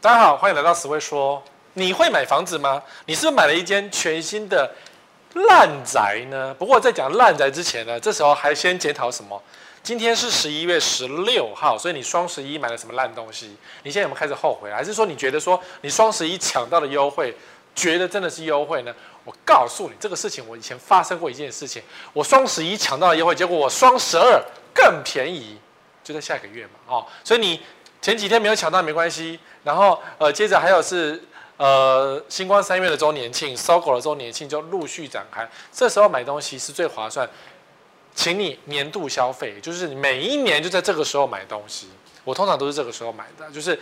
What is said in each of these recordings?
大家好，欢迎来到史威说。你会买房子吗？你是不是买了一间全新的烂宅呢？不过在讲烂宅之前呢，这时候还先检讨什么？今天是十一月十六号，所以你双十一买了什么烂东西？你现在有没有开始后悔？还是说你觉得说你双十一抢到的优惠，觉得真的是优惠呢？我告诉你，这个事情我以前发生过一件事情，我双十一抢到了优惠，结果我双十二更便宜，就在下个月嘛，哦，所以你。前几天没有抢到没关系，然后呃，接着还有是呃，新光三月的周年庆、SOGO 的周年庆就陆续展开。这时候买东西是最划算，请你年度消费，就是每一年就在这个时候买东西。我通常都是这个时候买的，就是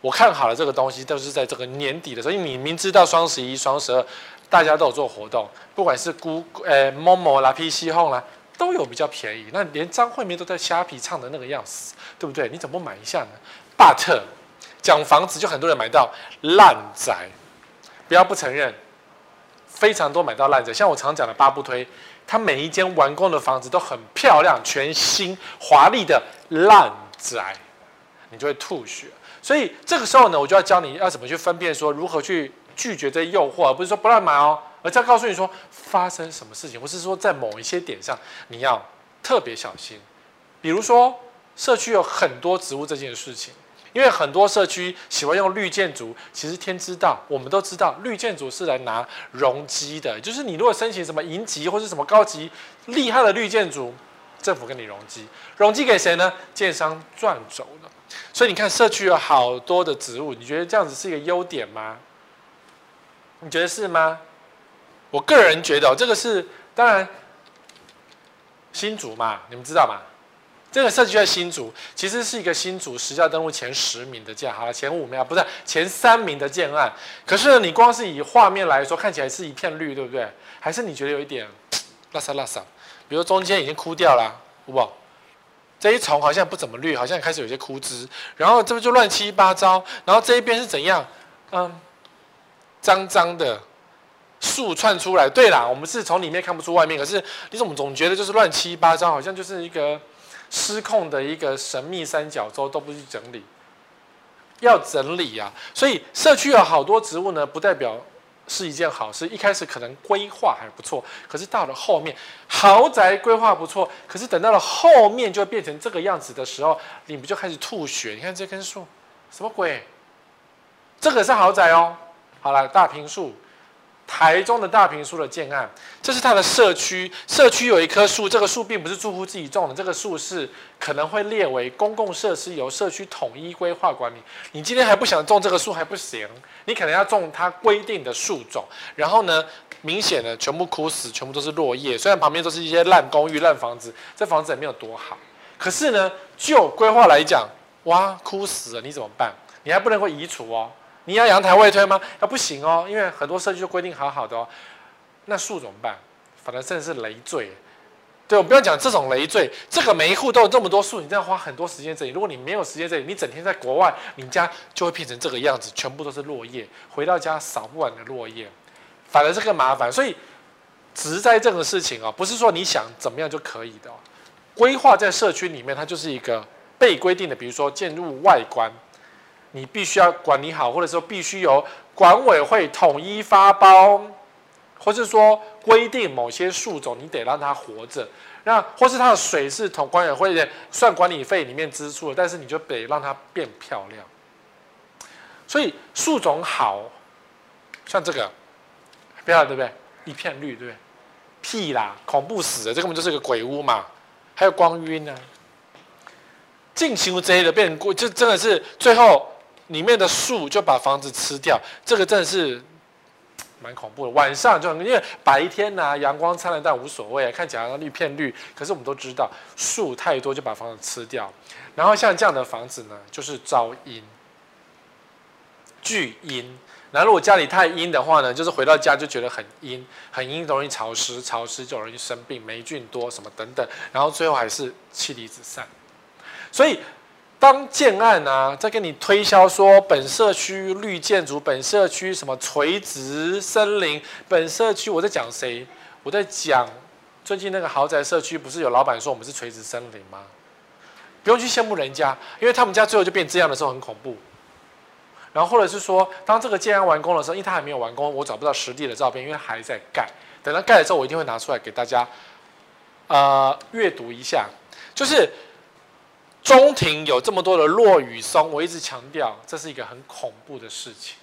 我看好了这个东西都是在这个年底的时候，因为你明知道双十一、双十二大家都有做活动，不管是估呃 Momo 啦、PC Home 啦，都有比较便宜。那连张惠妹都在虾皮唱的那个样子，对不对？你怎么不买一下呢？But 讲房子就很多人买到烂宅，不要不承认，非常多买到烂宅。像我常讲的八不推，它每一间完工的房子都很漂亮，全新华丽的烂宅，你就会吐血。所以这个时候呢，我就要教你要怎么去分辨，说如何去拒绝这诱惑，而不是说不乱买哦，而是要告诉你说发生什么事情，或是说在某一些点上你要特别小心。比如说社区有很多植物这件事情。因为很多社区喜欢用绿建筑，其实天知道，我们都知道，绿建筑是来拿容积的。就是你如果申请什么银级或是什么高级厉害的绿建筑，政府给你容积，容积给谁呢？建商赚走了。所以你看社区有好多的植物，你觉得这样子是一个优点吗？你觉得是吗？我个人觉得，这个是当然新竹嘛，你们知道吗？这个社区在新竹，其实是一个新竹实价登录前十名的建，好了，前五名啊，不是前三名的建案。可是呢，你光是以画面来说，看起来是一片绿，对不对？还是你觉得有一点拉撒拉撒？比如中间已经枯掉了，好不好？这一丛好像不怎么绿，好像开始有些枯枝。然后这边就乱七八糟。然后这一边是怎样？嗯，脏脏的树窜出来。对啦，我们是从里面看不出外面，可是你怎么总觉得就是乱七八糟，好像就是一个。失控的一个神秘三角洲都不去整理，要整理、啊。所以社区有好多植物呢，不代表是一件好事。一开始可能规划还不错，可是到了后面，豪宅规划不错，可是等到了后面就变成这个样子的时候，你不就开始吐血？你看这棵树，什么鬼？这个是豪宅哦。好了，大平树。台中的大坪树的建案，这是它的社区。社区有一棵树，这个树并不是住户自己种的，这个树是可能会列为公共设施，由社区统一规划管理。你今天还不想种这个树还不行，你可能要种它规定的树种。然后呢，明显的全部枯死，全部都是落叶。虽然旁边都是一些烂公寓、烂房子，这房子也没有多好。可是呢，就规划来讲，哇，枯死了，你怎么办？你还不能够移除哦。你要阳台外推吗？那不行哦，因为很多社区就规定好好的哦。那树怎么办？反正真的是累赘。对，我不要讲这种累赘，这个每一户都有这么多树，你这样花很多时间整理。如果你没有时间整理，你整天在国外，你家就会变成这个样子，全部都是落叶。回到家扫不完的落叶，反而是个麻烦。所以植栽这个事情哦，不是说你想怎么样就可以的哦。规划在社区里面，它就是一个被规定的，比如说建筑外观。你必须要管理好，或者说必须由管委会统一发包，或是说规定某些树种你得让它活着，那或是它的水是统管委会的算管理费里面支出的，但是你就得让它变漂亮。所以树种好，像这个漂亮对不对？一片绿对不对？屁啦，恐怖死了，这根本就是个鬼屋嘛！还有光晕呢、啊，进行这些的变过，就真的是最后。里面的树就把房子吃掉，这个真的是 蛮恐怖的。晚上就，因为白天呢、阳光灿烂，但无所谓，看起来绿片绿。可是我们都知道，树太多就把房子吃掉。然后像这样的房子呢，就是招阴、聚阴。然后如果家里太阴的话呢，就是回到家就觉得很阴，很阴容易潮湿，潮湿就容易生病，霉菌多什么等等。然后最后还是妻离子散。所以。当建案啊，在跟你推销说本社区绿建筑，本社区什么垂直森林，本社区我在讲谁？我在讲最近那个豪宅社区，不是有老板说我们是垂直森林吗？不用去羡慕人家，因为他们家最后就变这样的时候很恐怖。然后或者是说，当这个建案完工的时候，因为它还没有完工，我找不到实地的照片，因为还在盖。等它盖了之后，我一定会拿出来给大家，呃，阅读一下。就是中庭有这么多的落羽松，我一直强调，这是一个很恐怖的事情。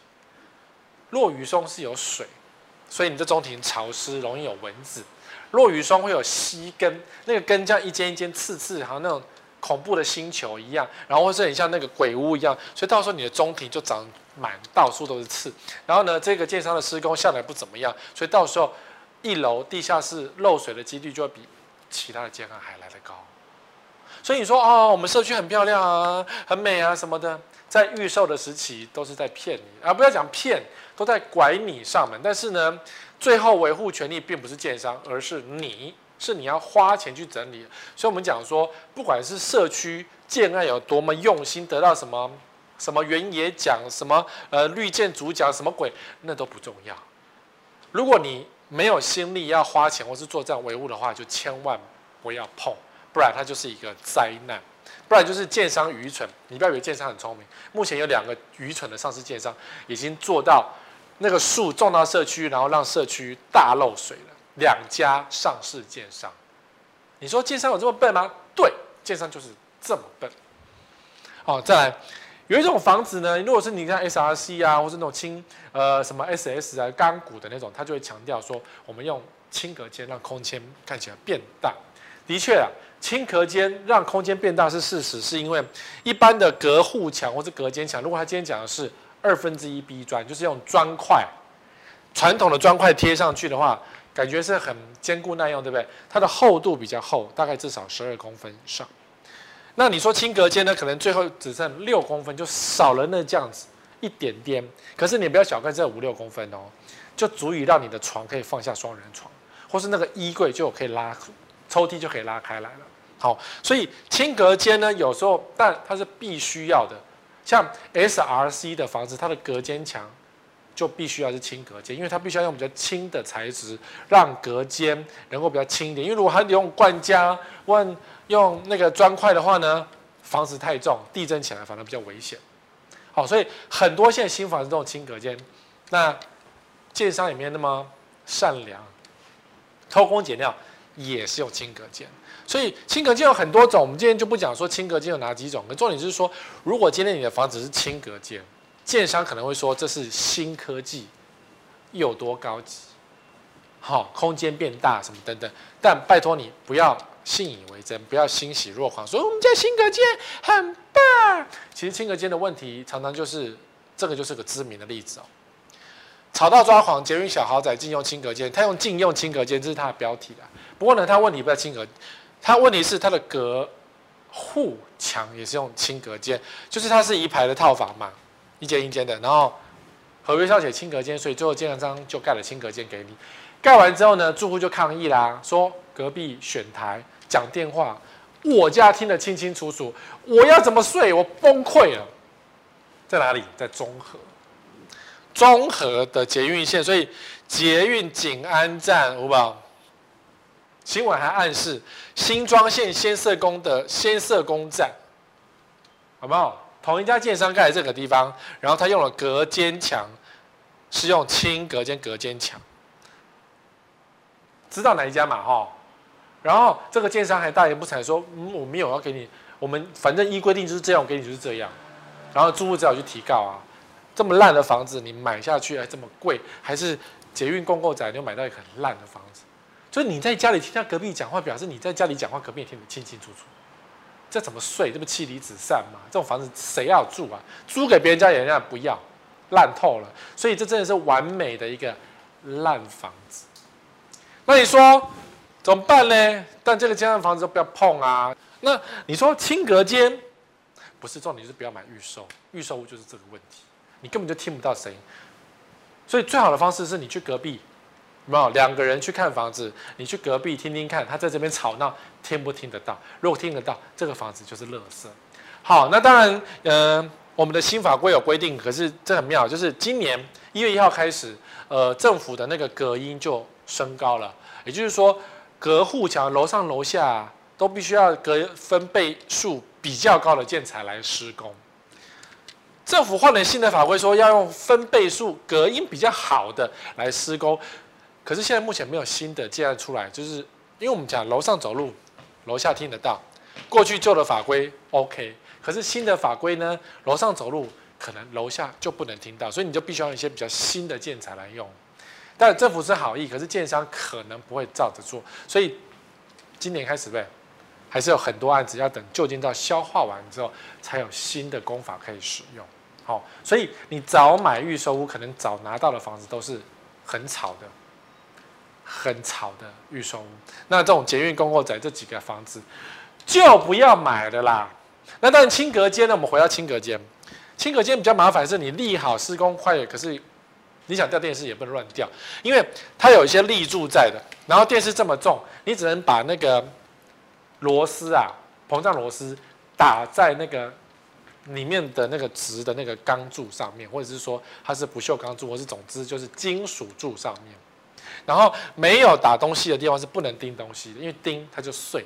落羽松是有水，所以你这中庭潮湿，容易有蚊子。落羽松会有吸根，那个根这样一间一间刺刺，好像那种。恐怖的星球一样，然后会是很像那个鬼屋一样，所以到时候你的中庭就长满到处都是刺。然后呢，这个建商的施工下来不怎么样，所以到时候一楼地下室漏水的几率就会比其他的建商还来得高。所以你说哦，我们社区很漂亮啊，很美啊什么的，在预售的时期都是在骗你啊，不要讲骗，都在拐你上门。但是呢，最后维护权利并不是建商，而是你。是你要花钱去整理，所以我们讲说，不管是社区建案有多么用心，得到什么什么原野奖，什么呃绿建主奖，什么鬼，那都不重要。如果你没有心力要花钱或是做这样维护的话，就千万不要碰，不然它就是一个灾难，不然就是建商愚蠢。你不要以为建商很聪明，目前有两个愚蠢的上市建商已经做到那个树种到社区，然后让社区大漏水了。两家上市建商，你说建商有这么笨吗？对，建商就是这么笨。好，再来，有一种房子呢，如果是你看 SRC 啊，或是那种轻呃什么 SS 啊钢骨的那种，它就会强调说，我们用轻隔间让空间看起来变大。的确啊，轻隔间让空间变大是事实，是因为一般的隔护墙或是隔间墙，如果他今天讲的是二分之一 B 砖，就是用砖块，传统的砖块贴上去的话。感觉是很坚固耐用，对不对？它的厚度比较厚，大概至少十二公分以上。那你说轻隔间呢？可能最后只剩六公分，就少了那这样子一点点。可是你不要小看这五六公分哦，就足以让你的床可以放下双人床，或是那个衣柜就可以拉，抽屉就可以拉开来了。好，所以轻隔间呢，有时候但它是必须要的。像 SRC 的房子，它的隔间墙。就必须要是轻隔间，因为它必须要用比较轻的材质，让隔间能够比较轻一点。因为如果它用灌浆、问用那个砖块的话呢，房子太重，地震起来反而比较危险。好，所以很多现在新房子都用轻隔间，那建商也没有那么善良，偷工减料也是用轻隔间。所以轻隔间有很多种，我们今天就不讲说轻隔间有哪几种，重点就是说，如果今天你的房子是轻隔间。建商可能会说这是新科技，有多高级，好，空间变大什么等等，但拜托你不要信以为真，不要欣喜若狂，说我们家轻隔间很棒。其实轻隔间的问题常常就是这个就是个知名的例子哦。吵到抓狂，捷运小豪宅禁用轻隔间，他用禁用轻隔间，这是他的标题的。不过呢，他问题不在轻隔，他问题是他的隔户墙也是用轻隔间，就是它是一排的套房嘛。一间一间的，然后合约上写轻隔间，所以最后建商就盖了轻隔间给你。盖完之后呢，住户就抗议啦，说隔壁选台讲电话，我家听得清清楚楚，我要怎么睡？我崩溃了。在哪里？在中和，中和的捷运线，所以捷运景安站，好不好？新闻还暗示新庄线先啬宫的先啬宫站，好不好？同一家建商盖这个地方，然后他用了隔间墙，是用轻隔间隔间墙，知道哪一家嘛？哈，然后这个建商还大言不惭说：“嗯，我没有要给你，我们反正依规定就是这样，我给你就是这样。”然后住户只好去提告啊，这么烂的房子你买下去还这么贵，还是捷运共构宅，你又买到一个很烂的房子，所以你在家里听到隔壁讲话，表示你在家里讲话，隔壁也听得清清楚楚。这怎么睡？这不妻离子散吗？这种房子谁要住啊？租给别人家，人家不要，烂透了。所以这真的是完美的一个烂房子。那你说怎么办呢？但这个这样的房子都不要碰啊。那你说清隔间不是重点，就是不要买预售。预售屋就是这个问题，你根本就听不到声音。所以最好的方式是你去隔壁。没有两个人去看房子，你去隔壁听听看，他在这边吵闹，听不听得到？如果听得到，这个房子就是垃圾。好，那当然，呃，我们的新法规有规定，可是这很妙，就是今年一月一号开始，呃，政府的那个隔音就升高了，也就是说，隔护墙楼上楼下都必须要隔分贝数比较高的建材来施工。政府换了新的法规，说要用分贝数、隔音比较好的来施工。可是现在目前没有新的建案出来，就是因为我们讲楼上走路，楼下听得到。过去旧的法规 OK，可是新的法规呢，楼上走路可能楼下就不能听到，所以你就必须要用一些比较新的建材来用。但政府是好意，可是建商可能不会照着做，所以今年开始呗。还是有很多案子要等旧建造消化完之后，才有新的工法可以使用。好，所以你早买预售屋，可能早拿到的房子都是很吵的、很吵的预售屋。那这种捷运公共宅这几个房子，就不要买了啦。那当然轻隔间呢，我们回到轻隔间，轻隔间比较麻烦，是你立好施工快，可是你想吊电视也不能乱吊，因为它有一些立柱在的。然后电视这么重，你只能把那个。螺丝啊，膨胀螺丝打在那个里面的那个直的那个钢柱上面，或者是说它是不锈钢柱，或是总之就是金属柱上面。然后没有打东西的地方是不能钉东西的，因为钉它就碎，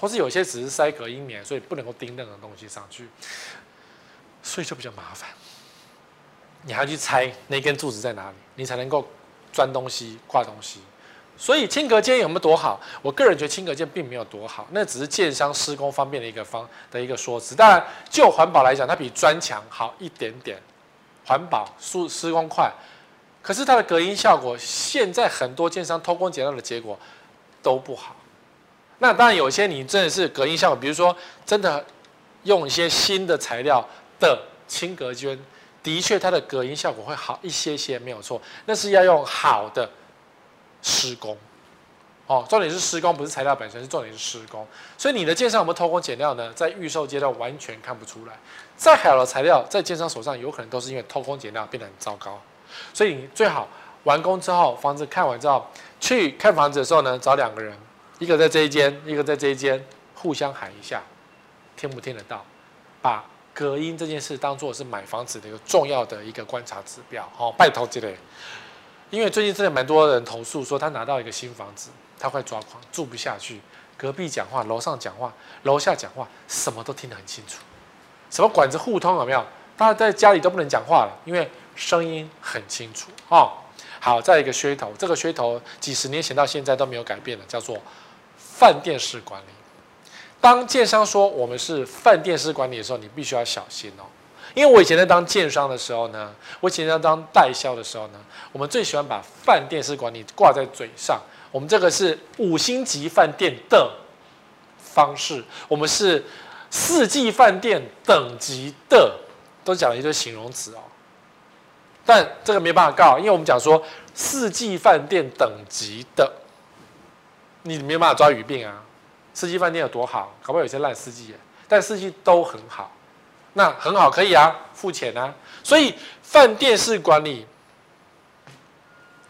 或是有些只是塞隔音棉，所以不能够钉任何东西上去，所以就比较麻烦。你还要去猜那根柱子在哪里，你才能够钻东西、挂东西。所以轻隔间有没有多好？我个人觉得轻隔间并没有多好，那只是建商施工方便的一个方的一个说辞。当然，就环保来讲，它比砖墙好一点点，环保、施施工快。可是它的隔音效果，现在很多建商偷工减料的结果都不好。那当然，有些你真的是隔音效果，比如说真的用一些新的材料的轻隔间，的确它的隔音效果会好一些些，没有错。那是要用好的。施工，哦，重点是施工，不是材料本身，是重点是施工。所以你的建商有没有偷工减料呢？在预售阶段完全看不出来。再好的材料，在建商手上有可能都是因为偷工减料变得很糟糕。所以你最好完工之后，房子看完之后，去看房子的时候呢，找两个人，一个在这一间，一个在这一间，互相喊一下，听不听得到？把隔音这件事当做是买房子的一个重要的一个观察指标。好，拜托之类。因为最近真的蛮多人投诉说，他拿到一个新房子，他会抓狂，住不下去。隔壁讲话，楼上讲话，楼下讲话，什么都听得很清楚。什么管子互通有没有？大家在家里都不能讲话了，因为声音很清楚哦。好，再一个噱头，这个噱头几十年前到现在都没有改变的，叫做饭店式管理。当建商说我们是饭店式管理的时候，你必须要小心哦。因为我以前在当建商的时候呢，我以前在当代销的时候呢，我们最喜欢把饭店式管理挂在嘴上。我们这个是五星级饭店的方式，我们是四季饭店等级的，都讲了一堆形容词哦。但这个没办法告，因为我们讲说四季饭店等级的，你没办法抓鱼病啊。四季饭店有多好？搞不好有些烂四季，但四季都很好。那很好，可以啊，付钱啊。所以饭店式管理，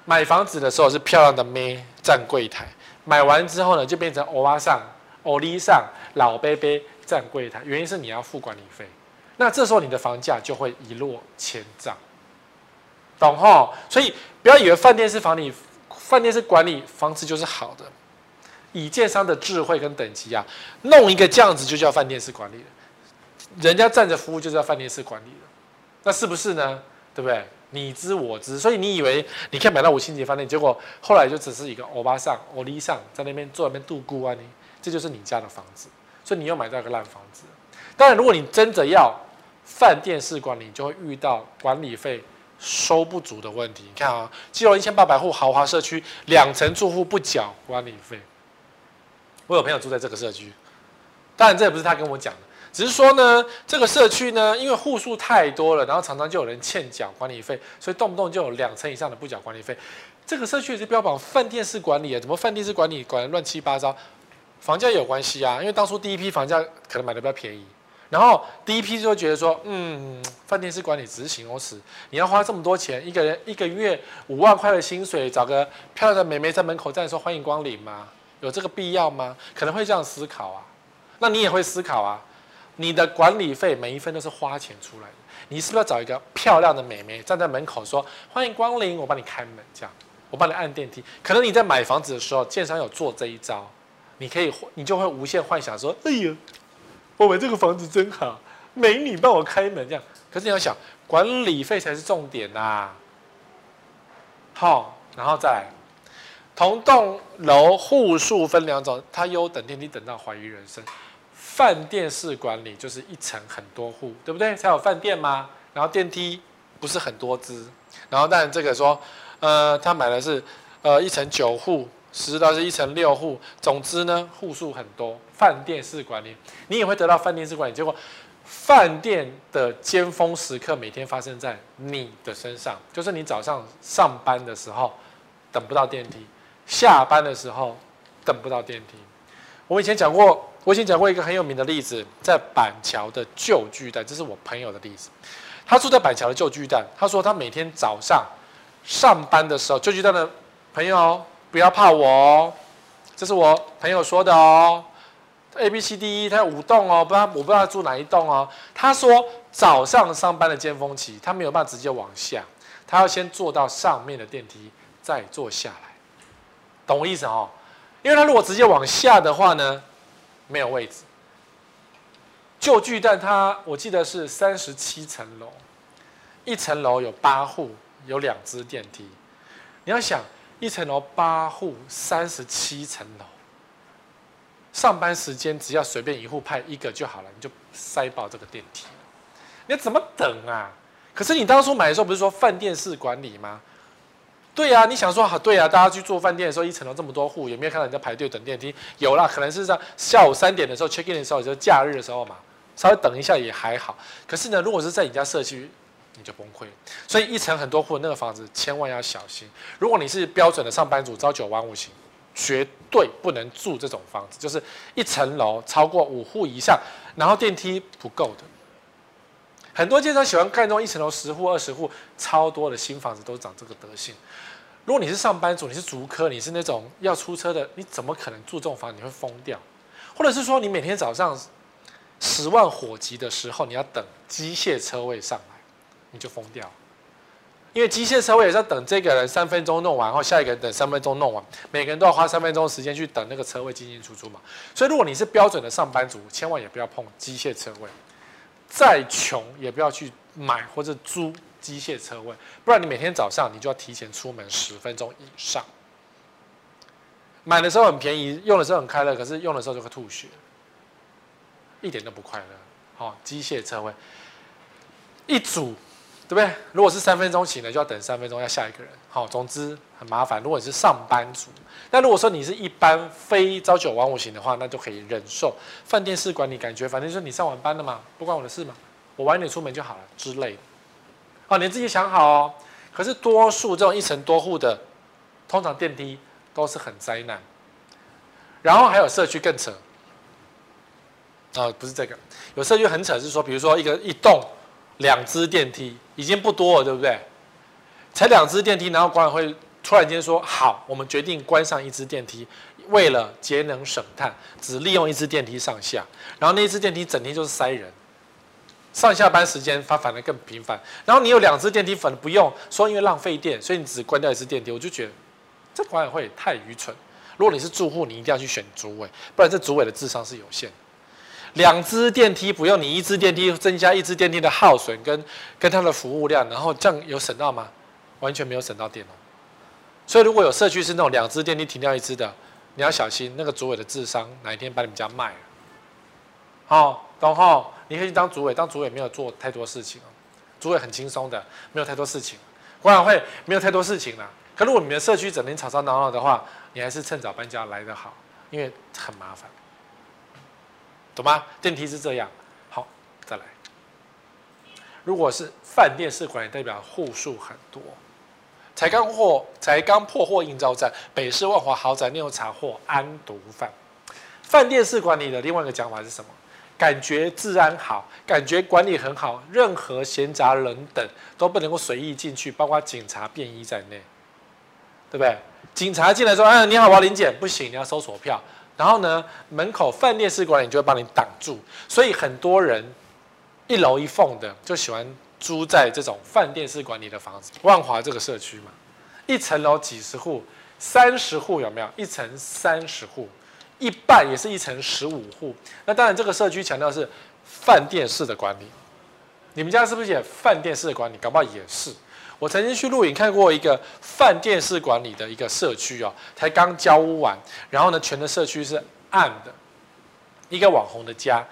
买房子的时候是漂亮的妹站柜台，买完之后呢，就变成欧巴桑、欧丽桑、老伯伯站柜台。原因是你要付管理费，那这时候你的房价就会一落千丈，懂齁？所以不要以为饭店式房理、饭店式管理方式就是好的，以建商的智慧跟等级啊，弄一个这样子就叫饭店式管理了。人家站着服务就是要饭店式管理的，那是不是呢？对不对？你知我知，所以你以为你可以买到五星级饭店，结果后来就只是一个欧巴桑、欧丽桑在那边坐那边度孤啊，你这就是你家的房子，所以你又买到一个烂房子。当然，如果你真的要饭店式管理，你就会遇到管理费收不足的问题。你看啊，基隆一千八百户豪华社区，两层住户不缴管理费。我有朋友住在这个社区，当然这也不是他跟我讲的。只是说呢，这个社区呢，因为户数太多了，然后常常就有人欠缴管理费，所以动不动就有两层以上的不缴管理费。这个社区也是标榜饭店式管理啊，怎么饭店式管理管得乱七八糟？房价也有关系啊，因为当初第一批房价可能买的比较便宜，然后第一批就会觉得说，嗯，饭店式管理执行公司，你要花这么多钱，一个人一个月五万块的薪水，找个漂亮的美眉在门口站说欢迎光临吗？有这个必要吗？可能会这样思考啊，那你也会思考啊。你的管理费每一分都是花钱出来的，你是不是要找一个漂亮的美眉站在门口说欢迎光临，我帮你开门，这样我帮你按电梯。可能你在买房子的时候，建商有做这一招，你可以你就会无限幻想说，哎呀，我们这个房子真好，美女帮我开门这样。可是你要想，管理费才是重点呐、啊。好，然后再来，同栋楼户数分两种，它优等电梯等到怀疑人生。饭店式管理就是一层很多户，对不对？才有饭店吗？然后电梯不是很多支，然后但这个说，呃，他买的是呃一层九户，实到是一层六户，总之呢户数很多。饭店式管理，你也会得到饭店式管理，结果饭店的尖峰时刻每天发生在你的身上，就是你早上上班的时候等不到电梯，下班的时候等不到电梯。我以前讲过。我以前讲过一个很有名的例子，在板桥的旧巨蛋，这是我朋友的例子。他住在板桥的旧巨蛋，他说他每天早上上班的时候，旧巨蛋的朋友不要怕我哦，这是我朋友说的哦。A B C D E，他有五栋哦，不知道我不知道他住哪一栋哦。他说早上上班的尖峰期，他没有办法直接往下，他要先坐到上面的电梯，再坐下来，懂我意思哦？因为他如果直接往下的话呢，没有位置。旧巨蛋它，我记得是三十七层楼，一层楼有八户，有两只电梯。你要想，一层楼八户，三十七层楼，上班时间只要随便一户派一个就好了，你就塞爆这个电梯。你怎么等啊？可是你当初买的时候不是说饭店式管理吗？对、啊，你想说好对、啊？大家去做饭店的时候，一层楼这么多户，有没有看到人在排队等电梯？有啦，可能是在下午三点的时候 check in 的时候，就是假日的时候嘛，稍微等一下也还好。可是呢，如果是在你家社区，你就崩溃。所以一层很多户那个房子，千万要小心。如果你是标准的上班族，朝九晚五型，绝对不能住这种房子，就是一层楼超过五户以上，然后电梯不够的。很多建商喜欢盖那种一层楼十户、二十户，超多的新房子都长这个德性。如果你是上班族，你是足科，你是那种要出车的，你怎么可能住这种房？你会疯掉。或者是说，你每天早上十万火急的时候，你要等机械车位上来，你就疯掉。因为机械车位也是要等这个人三分钟弄完，然后下一个人等三分钟弄完，每个人都要花三分钟时间去等那个车位进进出出嘛。所以，如果你是标准的上班族，千万也不要碰机械车位。再穷也不要去买或者租机械车位，不然你每天早上你就要提前出门十分钟以上。买的时候很便宜，用的时候很快乐，可是用的时候就会吐血，一点都不快乐。好，机械车位一组。对不对？如果是三分钟起呢，就要等三分钟，要下一个人。好，总之很麻烦。如果你是上班族，那如果说你是一般非朝九晚五型的话，那就可以忍受饭店式管理，感觉反正就是你上晚班了嘛，不关我的事嘛，我晚点出门就好了之类的。哦，你自己想好哦。可是多数这种一层多户的，通常电梯都是很灾难。然后还有社区更扯。啊、哦，不是这个，有社区很扯，是说，比如说一个一栋。两只电梯已经不多了，对不对？才两只电梯，然后管委会突然间说：“好，我们决定关上一只电梯，为了节能省碳，只利用一只电梯上下。然后那一只电梯整天就是塞人，上下班时间它反而更频繁。然后你有两只电梯，反而不用，说因为浪费电，所以你只关掉一只电梯。我就觉得这管委会也太愚蠢。如果你是住户，你一定要去选主委，不然这主委的智商是有限的。”两支电梯不用，你一支电梯增加一支电梯的耗损跟跟它的服务量，然后这样有省到吗？完全没有省到电哦。所以如果有社区是那种两支电梯停掉一支的，你要小心那个主委的智商哪一天把你们家卖了。好，懂后？你可以去当主委，当主委没有做太多事情哦。主委很轻松的，没有太多事情。管委会没有太多事情了。可如果你们社区整天吵吵闹闹的话，你还是趁早搬家来得好，因为很麻烦。懂吗？电梯是这样。好，再来。如果是饭店式管理，代表户数很多。才刚货，才刚破获应召站，北市万华豪宅内有查获安毒贩。饭店式管理的另外一个讲法是什么？感觉治安好，感觉管理很好，任何闲杂人等都不能够随意进去，包括警察便衣在内，对不对？警察进来说：“哎，你好，我要临检。”不行，你要搜索票。然后呢，门口饭店式管理就会帮你挡住，所以很多人一楼一凤的就喜欢租在这种饭店式管理的房子。万华这个社区嘛，一层楼几十户，三十户有没有？一层三十户，一半也是一层十五户。那当然，这个社区强调是饭店式的管理。你们家是不是也饭店式的管理？搞不好也是。我曾经去录影看过一个饭店式管理的一个社区哦，才刚交屋完，然后呢，全的社区是暗的，一个网红的家。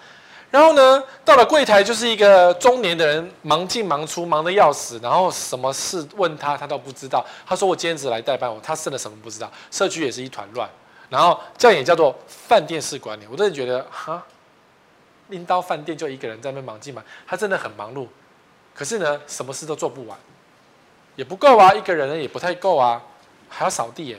然后呢，到了柜台就是一个中年的人，忙进忙出，忙得要死。然后什么事问他，他都不知道。他说：“我今天只来代班，我他真的什么不知道。”社区也是一团乱。然后这样也叫做饭店式管理。我真的觉得，哈，拎到饭店就一个人在那边忙进忙，他真的很忙碌。可是呢，什么事都做不完，也不够啊，一个人也不太够啊，还要扫地耶，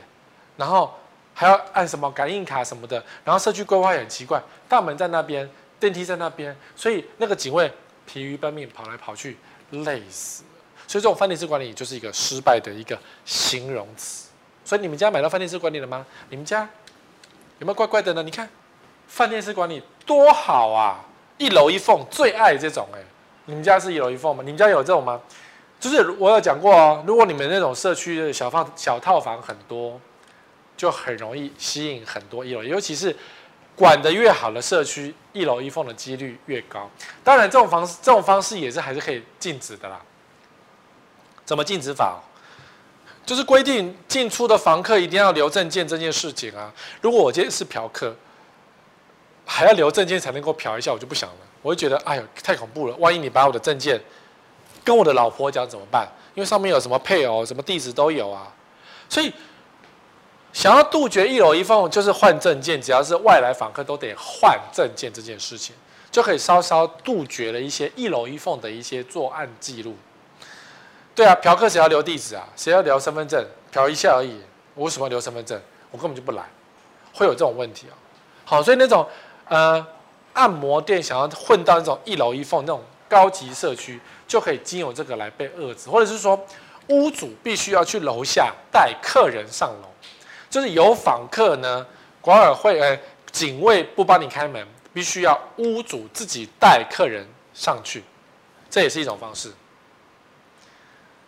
然后还要按什么感应卡什么的。然后社区规划也很奇怪，大门在那边。电梯在那边，所以那个警卫疲于奔命，跑来跑去，累死了。所以这种饭店式管理就是一个失败的一个形容词。所以你们家买到饭店式管理了吗？你们家有没有怪怪的呢？你看饭店式管理多好啊，一楼一凤，最爱这种哎。你们家是一楼一凤吗？你们家有这种吗？就是我有讲过哦，如果你们那种社区的小房小套房很多，就很容易吸引很多一楼，尤其是。管得越好的社区，一楼一凤的几率越高。当然，这种方式这种方式也是还是可以禁止的啦。怎么禁止法？就是规定进出的房客一定要留证件这件事情啊。如果我今天是嫖客，还要留证件才能够嫖一下，我就不想了。我会觉得，哎呦，太恐怖了！万一你把我的证件跟我的老婆讲怎么办？因为上面有什么配偶、什么地址都有啊，所以。想要杜绝一楼一凤，就是换证件，只要是外来访客都得换证件这件事情，就可以稍稍杜绝了一些一楼一凤的一些作案记录。对啊，嫖客谁要留地址啊？谁要留身份证？嫖一下而已，我为什么要留身份证？我根本就不来，会有这种问题啊。好，所以那种呃按摩店想要混到那种一楼一凤那种高级社区，就可以经由这个来被遏制，或者是说屋主必须要去楼下带客人上楼。就是有访客呢，管委会呃警卫不帮你开门，必须要屋主自己带客人上去，这也是一种方式。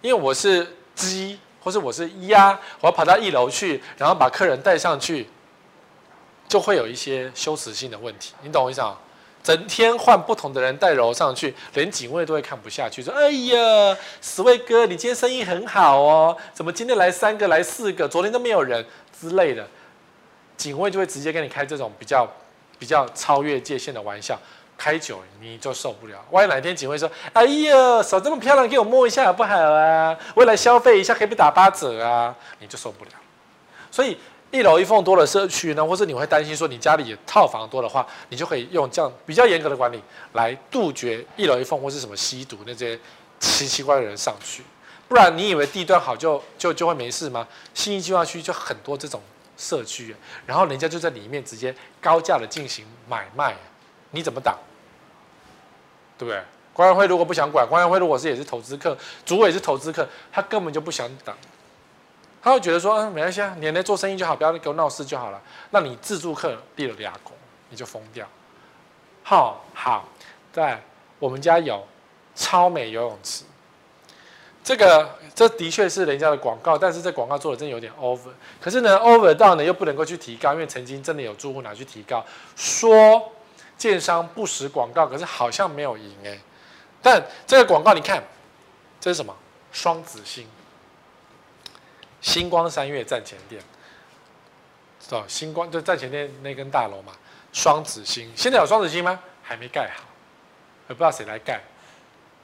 因为我是鸡，或是我是鸭，我要跑到一楼去，然后把客人带上去，就会有一些羞耻性的问题。你懂我意思啊？整天换不同的人带楼上去，连警卫都会看不下去，说：“哎呀，十位哥，你今天生意很好哦，怎么今天来三个，来四个，昨天都没有人。”之类的，警卫就会直接跟你开这种比较比较超越界限的玩笑，开久了你就受不了。万一哪天警卫说：“哎呀，手这么漂亮，给我摸一下好不好啊？我来消费一下，可以不打八折啊？”你就受不了。所以一楼一凤多的社区呢，或是你会担心说你家里套房多的话，你就可以用这样比较严格的管理来杜绝一楼一凤或是什么吸毒那些奇奇怪怪的人上去。不然你以为地段好就就就会没事吗？新一计划区就很多这种社区，然后人家就在里面直接高价的进行买卖，你怎么挡？对不对？管委会如果不想管，管委会如果是也是投资客，主委是投资客，他根本就不想挡，他会觉得说，嗯，没关系啊，你来做生意就好，不要给我闹事就好了。那你自助客立了俩拱，你就疯掉。好好，在我们家有超美游泳池。这个这的确是人家的广告，但是这广告做的真有点 over。可是呢，over 到呢又不能够去提高，因为曾经真的有住户拿去提高，说建商不实广告，可是好像没有赢哎。但这个广告你看，这是什么？双子星，星光三月站前店，知道星光就站前店那根大楼嘛？双子星现在有双子星吗？还没盖好，也不知道谁来盖。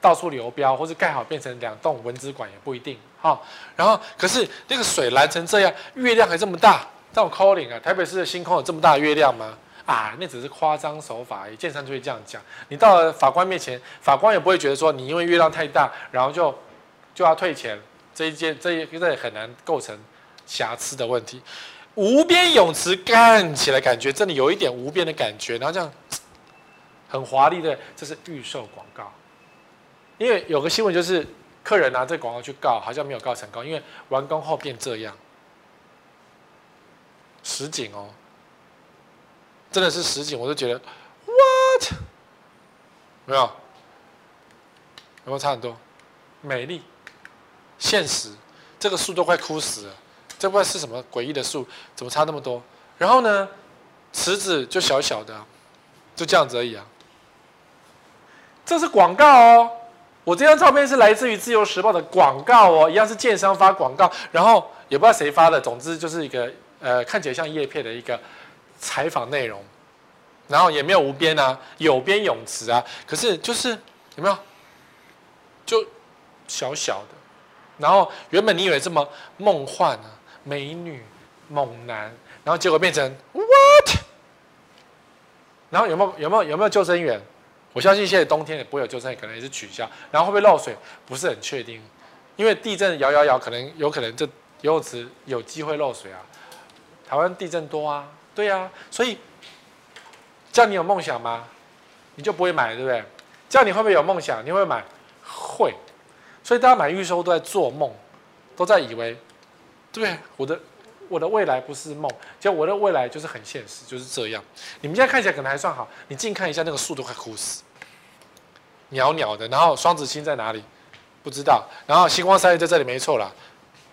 到处流标，或是盖好变成两栋蚊子馆也不一定哈。然后，可是那个水蓝成这样，月亮还这么大，这种 calling 啊，台北市的星空有这么大的月亮吗？啊，那只是夸张手法而已。建商就会这样讲。你到了法官面前，法官也不会觉得说你因为月亮太大，然后就就要退钱。这一件这一这很难构成瑕疵的问题。无边泳池干起来感觉真的有一点无边的感觉，然后这样很华丽的，这是预售广告。因为有个新闻就是，客人拿这广告去告，好像没有告成功，因为完工后变这样，实景哦，真的是实景，我就觉得，what？没有，有没有差很多？美丽，现实，这个树都快枯死了，这不知道是什么诡异的树，怎么差那么多？然后呢，池子就小小的，就这样子而已啊。这是广告哦，我这张照片是来自于《自由时报》的广告哦，一样是建商发广告，然后也不知道谁发的，总之就是一个呃看起来像叶片的一个采访内容，然后也没有无边啊，有边泳池啊，可是就是有没有，就小小的，然后原本你以为这么梦幻啊，美女猛男，然后结果变成 what？然后有没有有没有有没有救生员？我相信现在冬天也不会有救生员，可能也是取消。然后会不会漏水？不是很确定，因为地震摇摇摇，可能有可能这游泳池有机会漏水啊。台湾地震多啊，对啊，所以叫你有梦想吗？你就不会买，对不对？叫你会不会有梦想？你会不会买？会。所以大家买预售都在做梦，都在以为，对？我的。我的未来不是梦，就我的未来就是很现实，就是这样。你们现在看起来可能还算好，你近看一下那个树都快枯死，袅袅的。然后双子星在哪里？不知道。然后星光三月在这里没错啦，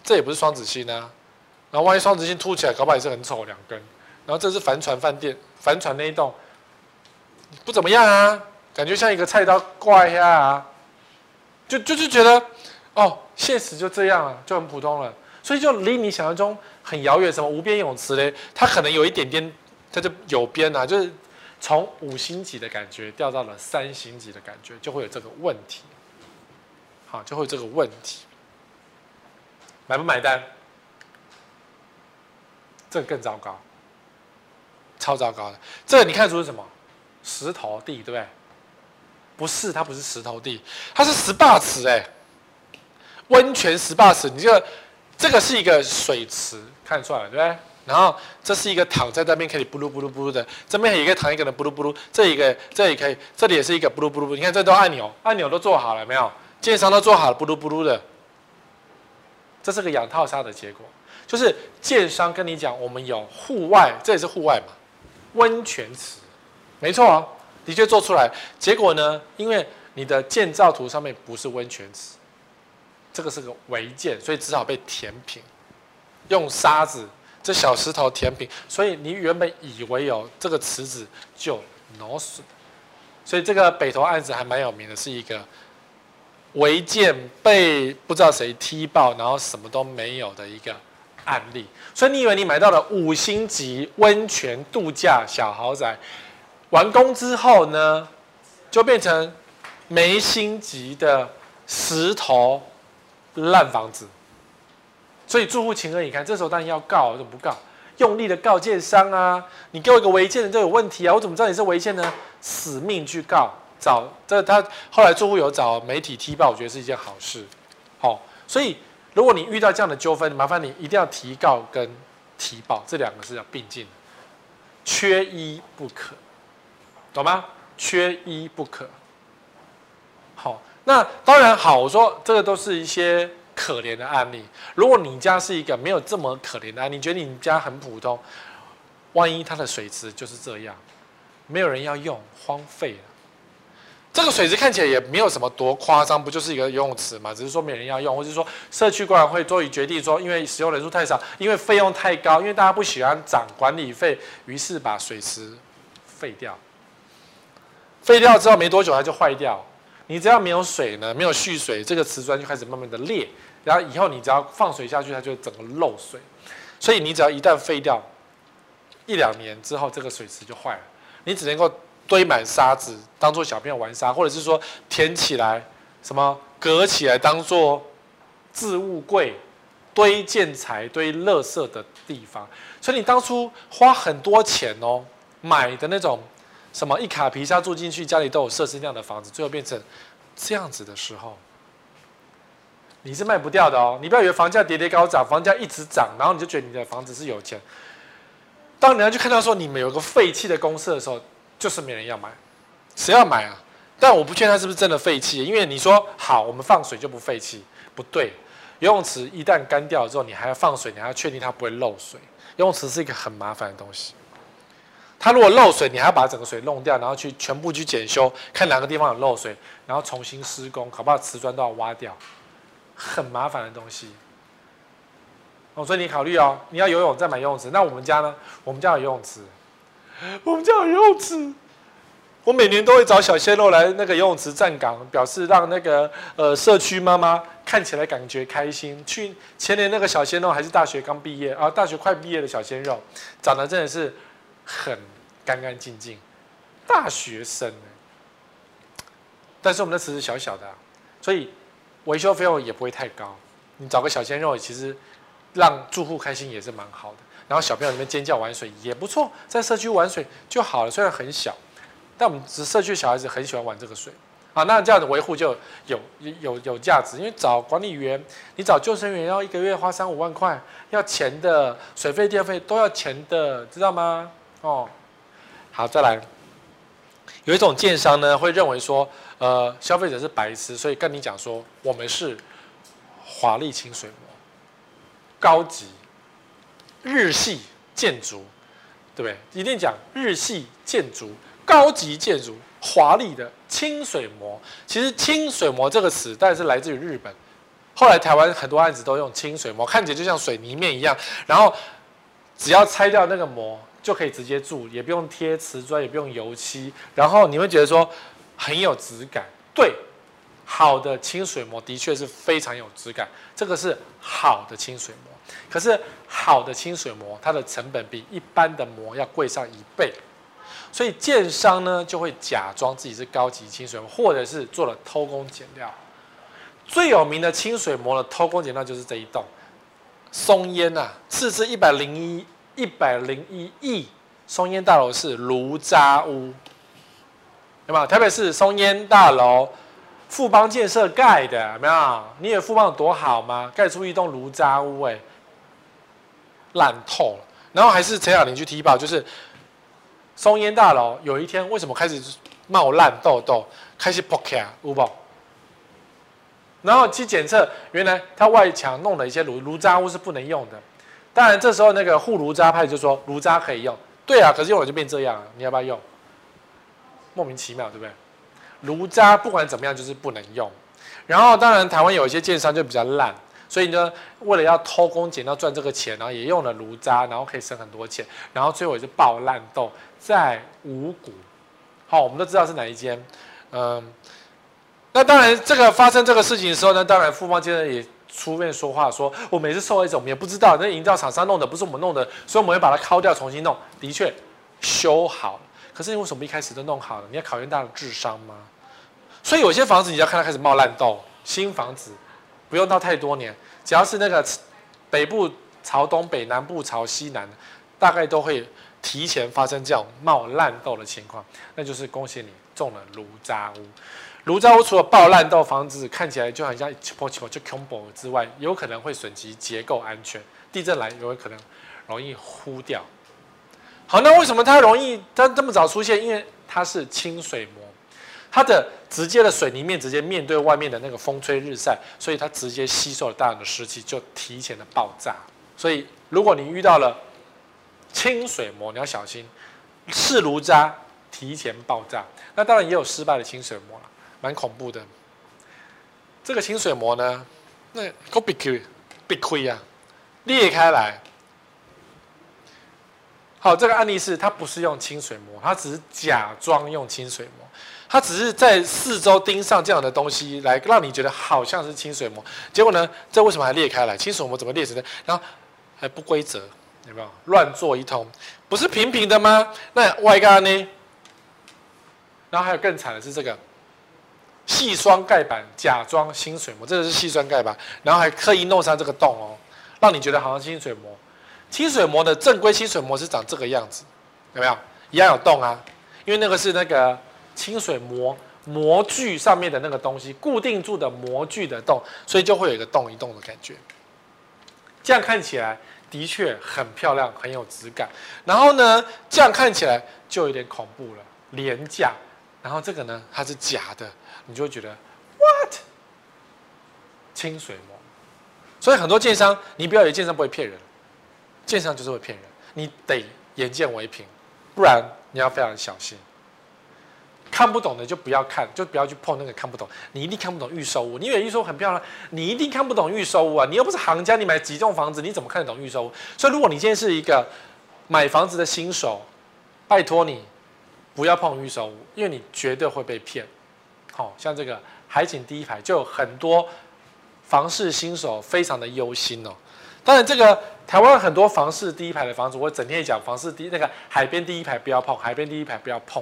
这也不是双子星啊。然后万一双子星凸起来，搞不好也是很丑两根。然后这是帆船饭店，帆船那一栋不怎么样啊，感觉像一个菜刀挂一下啊，就就就觉得哦，现实就这样啊，就很普通了。所以就离你想象中很遥远，什么无边泳池嘞？它可能有一点点，它就有边啊，就是从五星级的感觉掉到了三星级的感觉，就会有这个问题。好，就会有这个问题。买不买单？这个更糟糕，超糟糕的。这你看出是什么？石头地，对不对？不是，它不是石头地，它是 SPA 池哎，温泉 SPA 池，你这个。这个是一个水池，看出来了对不对？然后这是一个躺在那边可以布噜布噜布噜的，这边有一个躺一个人布噜布噜，这一个这也可以，这里也是一个布噜布噜。你看这都按钮，按钮都做好了没有？建商都做好了布噜布噜的。这是个养套杀的结果，就是建商跟你讲，我们有户外，这也是户外嘛，温泉池，没错啊，的确做出来。结果呢，因为你的建造图上面不是温泉池。这个是个违建，所以只好被填平，用沙子这小石头填平，所以你原本以为有这个池子就挪损，所以这个北投案子还蛮有名的，是一个违建被不知道谁踢爆，然后什么都没有的一个案例。所以你以为你买到了五星级温泉度假小豪宅，完工之后呢，就变成没星级的石头。烂房子，所以住户情何以堪？这时候当然要告，怎么不告？用力的告建商啊！你给我一个违建的，就有问题啊！我怎么知道你是违建呢？死命去告，找这他后来住户有找媒体踢爆，我觉得是一件好事。好、哦，所以如果你遇到这样的纠纷，麻烦你一定要提告跟提报这两个是要并进的，缺一不可，懂吗？缺一不可。好、那当然好，我说这个都是一些可怜的案例。如果你家是一个没有这么可怜的案例，你觉得你家很普通，万一它的水池就是这样，没有人要用，荒废了。这个水池看起来也没有什么多夸张，不就是一个游泳池嘛？只是说没人要用，或者说社区管委会终于决定说，因为使用人数太少，因为费用太高，因为大家不喜欢涨管理费，于是把水池废掉。废掉之后没多久它就坏掉。你只要没有水呢，没有蓄水，这个瓷砖就开始慢慢的裂，然后以后你只要放水下去，它就整个漏水。所以你只要一旦废掉，一两年之后，这个水池就坏了。你只能够堆满沙子，当做小朋友玩沙，或者是说填起来，什么隔起来当做置物柜、堆建材、堆垃圾的地方。所以你当初花很多钱哦，买的那种。什么一卡皮箱住进去，家里都有设施那样的房子，最后变成这样子的时候，你是卖不掉的哦。你不要以为房价跌跌高涨，房价一直涨，然后你就觉得你的房子是有钱。当人家去看到说你们有个废弃的公司的时候，就是没人要买，谁要买啊？但我不确定它是不是真的废弃，因为你说好，我们放水就不废弃，不对。游泳池一旦干掉之后，你还要放水，你还要确定它不会漏水。游泳池是一个很麻烦的东西。它如果漏水，你还要把整个水弄掉，然后去全部去检修，看哪个地方有漏水，然后重新施工，搞不好瓷砖都要挖掉，很麻烦的东西。哦，所以你考虑哦，你要游泳再买游泳池。那我们家呢？我们家有游泳池，我们家有游泳池。我每年都会找小鲜肉来那个游泳池站岗，表示让那个呃社区妈妈看起来感觉开心。去前年那个小鲜肉还是大学刚毕业啊，大学快毕业的小鲜肉，长得真的是很干干净净，大学生。但是我们的池子小小的啊，所以维修费用也不会太高。你找个小鲜肉，其实让住户开心也是蛮好的。然后小朋友里面尖叫玩水也不错，在社区玩水就好了，虽然很小。但我们只社区小孩子很喜欢玩这个水，啊，那这样的维护就有有有价值，因为找管理员，你找救生员要一个月花三五万块，要钱的，水费电费都要钱的，知道吗？哦，好，再来，有一种建商呢会认为说，呃，消费者是白痴，所以跟你讲说，我们是华丽清水模，高级日系建筑，对不对？一定讲日系建筑。高级建筑，华丽的清水模。其实“清水模”这个词，但是来自于日本。后来台湾很多案子都用清水模，看起来就像水泥面一样。然后只要拆掉那个膜，就可以直接住，也不用贴瓷砖，也不用油漆。然后你会觉得说很有质感。对，好的清水膜的确是非常有质感。这个是好的清水膜。可是好的清水膜，它的成本比一般的膜要贵上一倍。所以建商呢就会假装自己是高级清水模，或者是做了偷工减料。最有名的清水膜的偷工减料就是这一栋松烟呐，斥资一百零一一百零一亿，松烟大楼是炉渣屋，有没有？台北市松烟大楼，富邦建设盖的，有没有？你以为富邦有多好吗？盖出一栋炉渣屋，哎，烂透了。然后还是陈小林去踢爆，就是。松烟大楼有一天为什么开始冒烂痘痘，开始破开乌宝，然后去检测，原来它外墙弄了一些炉炉渣屋是不能用的。当然这时候那个护炉渣派就说炉渣可以用，对啊，可是用了就变这样，你要不要用？莫名其妙，对不对？炉渣不管怎么样就是不能用。然后当然台湾有一些建商就比较烂。所以呢，为了要偷工减料赚这个钱，然后也用了炉渣，然后可以省很多钱，然后最后也是爆烂豆在五股。好，我们都知道是哪一间。嗯，那当然，这个发生这个事情的时候呢，当然富邦建设也出面说话，说我们也是受害者，我们也不知道那营造厂商弄的不是我们弄的，所以我们会把它敲掉，重新弄。的确修好了，可是你为什么一开始都弄好了？你要考验大家的智商吗？所以有些房子你要看它开始冒烂豆，新房子。不用到太多年，只要是那个北部朝东北，南部朝西南，大概都会提前发生这种冒烂豆的情况。那就是恭喜你中了炉渣屋。炉渣屋除了爆烂到，房子看起来就好像起泡起泡就恐怖之外，有可能会损及结构安全。地震来有可能容易糊掉。好，那为什么它容易它这么早出现？因为它是清水模。它的直接的水泥面直接面对外面的那个风吹日晒，所以它直接吸收了大量的湿气，就提前的爆炸。所以如果你遇到了清水模，你要小心，是炉渣提前爆炸。那当然也有失败的清水模了，蛮恐怖的。这个清水膜呢，那够别亏，别亏呀，裂开来。好，这个案例是它不是用清水膜，它只是假装用清水膜。它只是在四周钉上这样的东西，来让你觉得好像是清水膜。结果呢，这为什么还裂开来？清水膜怎么裂成的？然后还不规则，有没有？乱做一通，不是平平的吗？那外盖呢？然后还有更惨的是这个细双盖板，假装清水模，这个是细双盖板，然后还刻意弄上这个洞哦，让你觉得好像清水模。清水模的正规清水模是长这个样子，有没有？一样有洞啊，因为那个是那个。清水模模具上面的那个东西固定住的模具的洞，所以就会有一个动一动的感觉。这样看起来的确很漂亮，很有质感。然后呢，这样看起来就有点恐怖了，廉价。然后这个呢，它是假的，你就会觉得 what？清水模。所以很多建商，你不要以为建商不会骗人，建商就是会骗人，你得眼见为凭，不然你要非常小心。看不懂的就不要看，就不要去碰那个看不懂。你一定看不懂预售屋，你以为预售屋很漂亮，你一定看不懂预售屋啊！你又不是行家，你买几栋房子，你怎么看得懂预售屋？所以，如果你今天是一个买房子的新手，拜托你不要碰预售屋，因为你绝对会被骗。哦，像这个海景第一排就有很多房市新手非常的忧心哦。当然，这个台湾很多房市第一排的房子，我整天也讲房市第一那个海边第一排不要碰，海边第一排不要碰。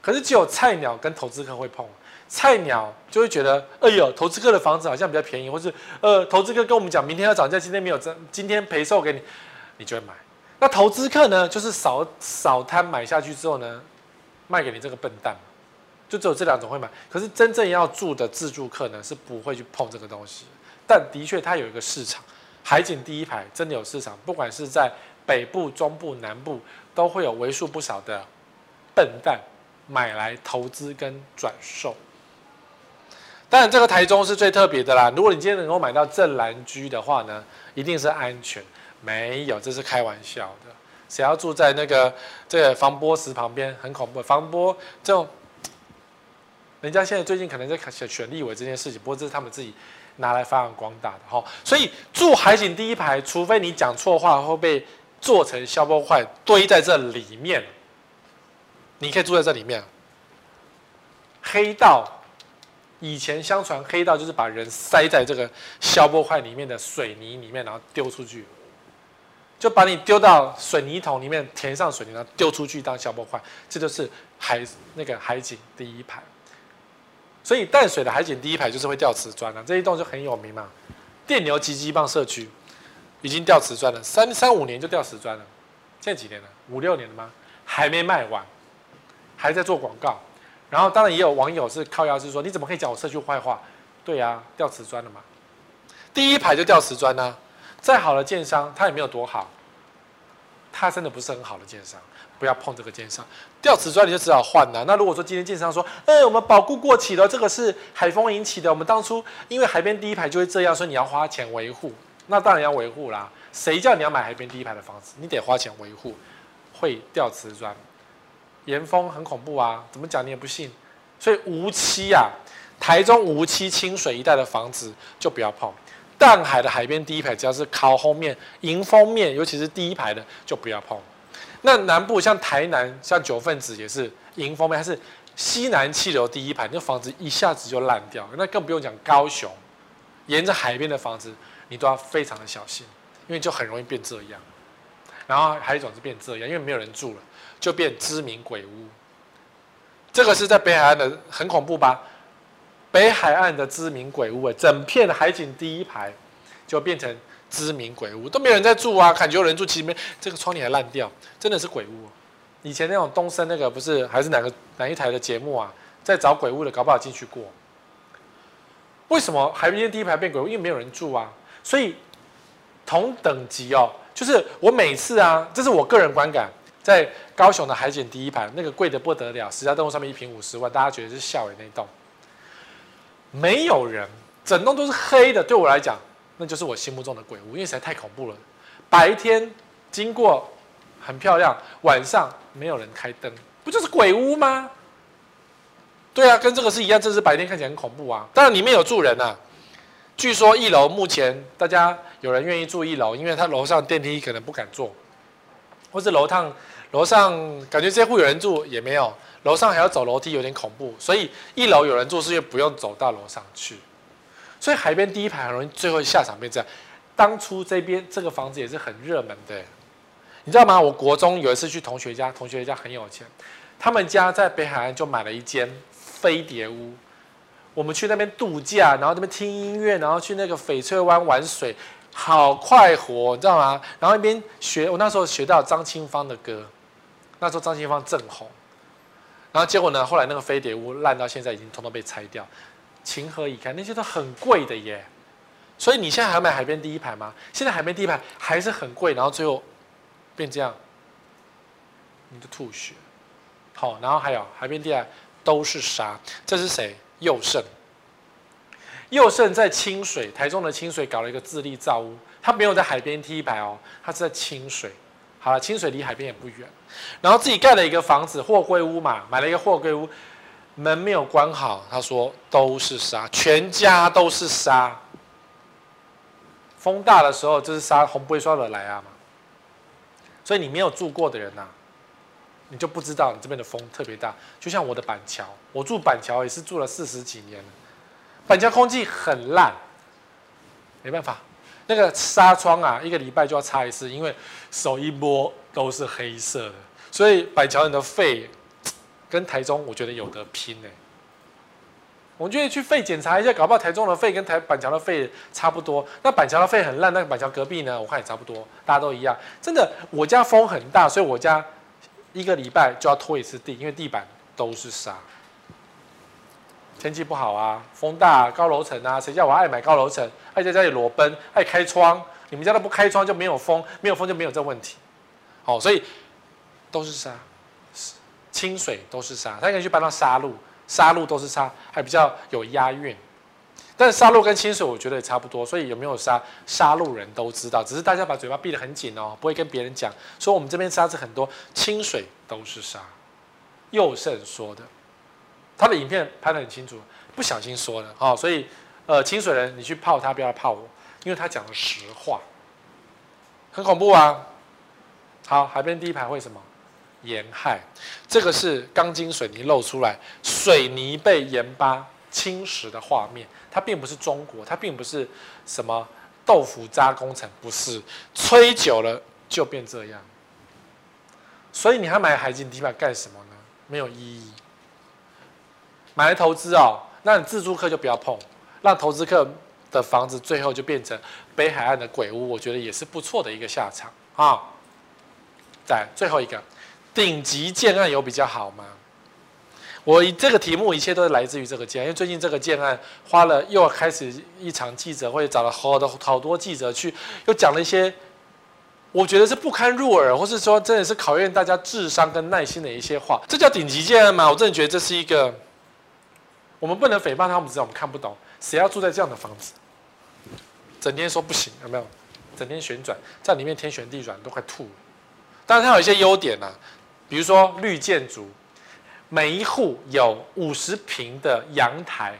可是只有菜鸟跟投资客会碰。菜鸟就会觉得，哎呦，投资客的房子好像比较便宜，或是呃，投资客跟我们讲明天要涨价，今天没有涨，今天赔售给你，你就会买。那投资客呢，就是扫扫摊买下去之后呢，卖给你这个笨蛋，就只有这两种会买。可是真正要住的自住客呢，是不会去碰这个东西。但的确，它有一个市场，海景第一排真的有市场，不管是在北部、中部、南部，都会有为数不少的笨蛋买来投资跟转售。当然，这个台中是最特别的啦。如果你今天能够买到正蓝居的话呢，一定是安全。没有，这是开玩笑的。谁要住在那个这个防波石旁边，很恐怖。防波这种，人家现在最近可能在选选立委这件事情，不过这是他们自己拿来发扬光大的哈。所以住海景第一排，除非你讲错话会被做成消波块堆在这里面，你可以住在这里面。黑道。以前相传黑道就是把人塞在这个消波块里面的水泥里面，然后丢出去，就把你丢到水泥桶里面填上水泥，然后丢出去当消波块。这就是海那个海景第一排。所以淡水的海景第一排就是会掉瓷砖了，这一栋就很有名嘛。电牛急急棒社区已经掉瓷砖了，三三五年就掉瓷砖了。现在几年了？五六年了吗？还没卖完，还在做广告。然后当然也有网友是靠腰是说，你怎么可以讲我社区坏话？对、啊，掉瓷砖了嘛，第一排就掉瓷砖呢、啊。再好的建商，他也没有多好，他真的不是很好的建商，不要碰这个奸商。掉瓷砖你就只好换了。那如果说今天建商说，哎，我们保固过期了，这个是海风引起的，我们当初因为海边第一排就会这样，所以你要花钱维护，那当然要维护啦。谁叫你要买海边第一排的房子？你得花钱维护，会掉瓷砖。严峰很恐怖啊，怎么讲你也不信，所以梧栖啊，台中梧栖清水一带的房子就不要碰。淡海的海边第一排，只要是靠后面迎风面，尤其是第一排的就不要碰。那南部像台南，像九份子也是迎风面，它是西南气流第一排，那房子一下子就烂掉。那更不用讲高雄，沿着海边的房子，你都要非常的小心，因为就很容易变这样。然后还有一种是变这样，因为没有人住了。就变知名鬼屋，这个是在北海岸的，很恐怖吧？北海岸的知名鬼屋，整片海景第一排就变成知名鬼屋，都没有人在住啊，感觉有人住，其实没，这个窗帘还烂掉，真的是鬼屋。以前那种东森那个不是，还是哪个哪一台的节目啊，在找鬼屋的，搞不好进去过。为什么海边第一排变鬼屋？因为没有人住啊。所以同等级哦，就是我每次啊，这是我个人观感。在高雄的海景第一排，那个贵的不得了，实价登录上面一瓶五十万，大家觉得是笑诶那栋，没有人，整栋都是黑的。对我来讲，那就是我心目中的鬼屋，因为实在太恐怖了。白天经过很漂亮，晚上没有人开灯，不就是鬼屋吗？对啊，跟这个是一样，这是白天看起来很恐怖啊。当然里面有住人啊，据说一楼目前大家有人愿意住一楼，因为他楼上电梯可能不敢坐，或是楼趟。楼上感觉这户有人住也没有，楼上还要走楼梯，有点恐怖。所以一楼有人住是因为不用走到楼上去。所以海边第一排很容易最后下场变这样。当初这边这个房子也是很热门的，你知道吗？我国中有一次去同学家，同学家很有钱，他们家在北海岸就买了一间飞碟屋。我们去那边度假，然后那边听音乐，然后去那个翡翠湾玩水，好快活，你知道吗？然后一边学，我那时候学到张清芳的歌。那时候张清芳正红，然后结果呢？后来那个飞碟屋烂到现在已经统统被拆掉，情何以堪？那些都很贵的耶，所以你现在还要买海边第一排吗？现在海边第一排还是很贵，然后最后变这样，你的吐血。好，然后还有海边第二都是沙，这是谁？佑胜。佑胜在清水，台中的清水搞了一个自立造屋，他没有在海边第一排哦，他是在清水。好了，清水离海边也不远，然后自己盖了一个房子，货柜屋嘛，买了一个货柜屋，门没有关好，他说都是沙，全家都是沙。风大的时候就是沙，红不会刷的来啊嘛。所以你没有住过的人呐、你就不知道你这边的风特别大。就像我的板桥，我住板桥也是住了四十几年了，板桥空气很烂，没办法，那个纱窗啊，一个礼拜就要擦一次，因为手一摸都是黑色的，所以板桥人的肺跟台中我觉得有得拼呢、我们就会去肺检查一下，搞不好台中的肺跟台板桥的肺差不多。那板桥的肺很烂，那板桥隔壁呢？我看也差不多，大家都一样。真的，我家风很大，所以我家一个礼拜就要拖一次地，因为地板都是沙。天气不好啊，风大，高楼层啊，谁叫我爱买高楼层，爱在家里裸奔，爱开窗。你们家都不开窗就没有风，没有风就没有这问题。好，所以都是沙，清水都是沙，它可以去搬到沙路。沙路都是沙，还比较有押韵。但是沙路跟清水，我觉得也差不多。所以有没有沙，沙路人都知道，只是大家把嘴巴闭得很紧哦，不会跟别人讲。说我们这边沙子很多，清水都是沙。佑胜说的，他的影片拍得很清楚，不小心说的哦。所以呃，清水人，你去泡他，不要泡我，因为他讲的实话，很恐怖啊。好，海边第一排会什么？盐害，这个是钢筋水泥露出来，水泥被盐巴侵蚀的画面。它并不是中国，它并不是什么豆腐渣工程，不是，吹久了就变这样。所以你还买海景地板干什么呢？没有意义。买来投资哦，那你自住客就不要碰，让投资客的房子最后就变成北海岸的鬼屋，我觉得也是不错的一个下场啊。再最后一个。顶级建案有比较好吗？我这个题目一切都是来自于这个建案，因为最近这个建案花了又要开始一场记者会，找了好多好多记者去，又讲了一些我觉得是不堪入耳，或是说真的是考验大家智商跟耐心的一些话。这叫顶级建案吗？我真的觉得这是一个，我们不能诽谤他们，只是我们看不懂，谁要住在这样的房子？整天说不行，有没有？整天旋转，在里面天旋地转，都快吐了。当然它有一些优点啊。比如说绿建筑，每一户有五十平的阳台。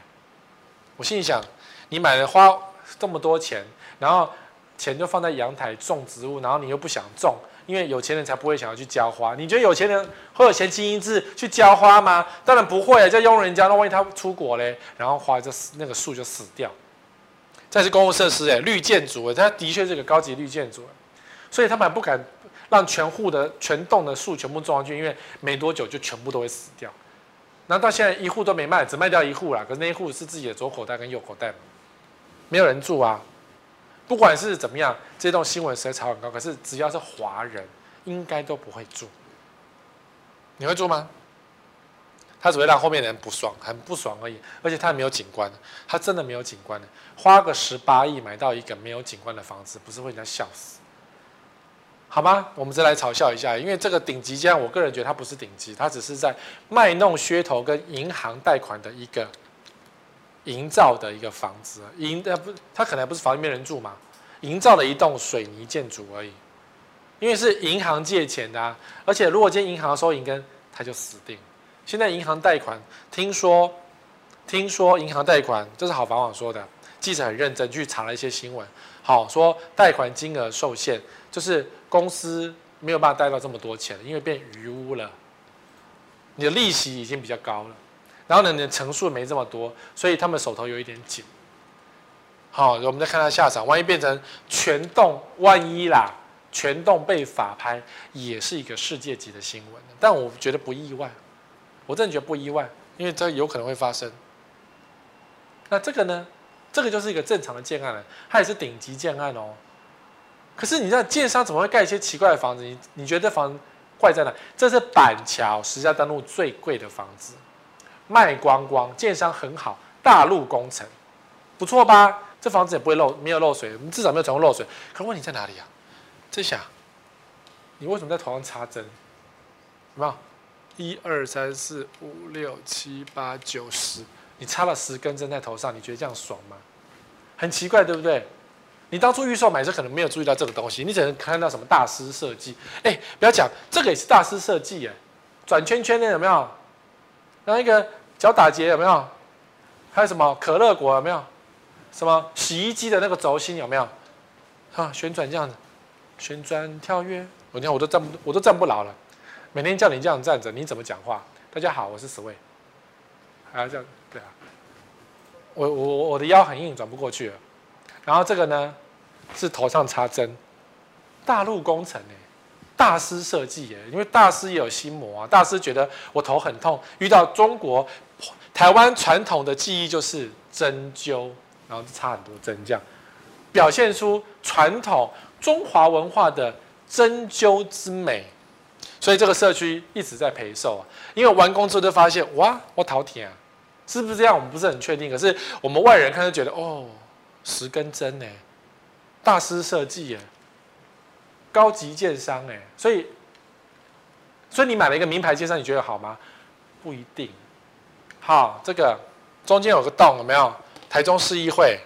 我心里想，你买了花这么多钱，然后钱就放在阳台种植物，然后你又不想种，因为有钱人才不会想要去浇花。你觉得有钱人会有闲情逸致去浇花吗？当然不会啊，叫佣人家，那万一他出国嘞，然后花就死，那个树就死掉。这是公共设施哎，绿建筑哎，它的确是个高级绿建筑，所以他们不敢。让全户的全栋的树全部种上去，因为没多久就全部都会死掉。那到现在一户都没卖，只卖掉一户了。可是那一户是自己的左口袋跟右口袋，没有人住啊。不管是怎么样，这栋新闻实在炒很高。可是只要是华人，应该都不会住。你会住吗？他只会让后面的人不爽，很不爽而已。而且他没有景观，他真的没有景观的。花个十八亿买到一个没有景观的房子，不是会人家笑死？好吗？我们再来嘲笑一下，因为这个顶级这样，我个人觉得它不是顶级，它只是在卖弄噱头跟银行贷款的一个营造的一个房子，营呃不，它可能不是房里面人住嘛，营造了一栋水泥建筑而已，因为是银行借钱的啊，而且如果今天银行收银根，它就死定。现在银行贷款，听说听说银行贷款，这是好房网说的，记者很认真去查了一些新闻，好说贷款金额受限，就是。公司没有办法贷到这么多钱，因为变余屋了。你的利息已经比较高了，然后呢，你的成数没这么多，所以他们手头有一点紧。好，我们再看他下场，万一变成全栋，万一啦，全栋被法拍，也是一个世界级的新闻。但我觉得不意外，我真的觉得不意外，因为这有可能会发生。那这个呢？这个就是一个正常的建案了，它也是顶级建案哦。可是你知道建商怎么会盖一些奇怪的房子？你你觉得这房子怪在哪？这是板桥实价登录最贵的房子，卖光光，建商很好，大陆工程，不错吧？这房子也不会漏，没有漏水，至少没有传过漏水。可问题在哪里啊？在想，你为什么在头上插针？有没有？一二三四五六七八九十，你插了十根针在头上，你觉得这样爽吗？很奇怪，对不对？你当初预售买的时候可能没有注意到这个东西，你只能看到什么大师设计。哎，不要讲，这个也是大师设计哎，转圈圈的有没有？然后一个脚打结有没有？还有什么可乐果有没有？什么洗衣机的那个轴心有没有？啊，旋转这样子，旋转跳跃，我你看我都站不，我都站不牢了。每天叫你这样站着，你怎么讲话？大家好，我是 Sway，还要这样，对啊，我我我的腰很硬，转不过去了。然后这个呢，是头上插针，大陆工程哎，大师设计哎，因为大师也有心魔啊，大师觉得我头很痛，遇到中国台湾传统的技艺就是针灸，然后插很多针这样，表现出传统中华文化的针灸之美。所以这个社区一直在陪售啊，因为完工之后就发现，哇，我头痛啊，是不是这样？我们不是很确定。可是我们外人看就觉得，哦，十根针呢，大师设计耶，高级建商哎，所以，所以你买了一个名牌建商，你觉得好吗？不一定。好，这个中间有个洞，有没有？台中市议会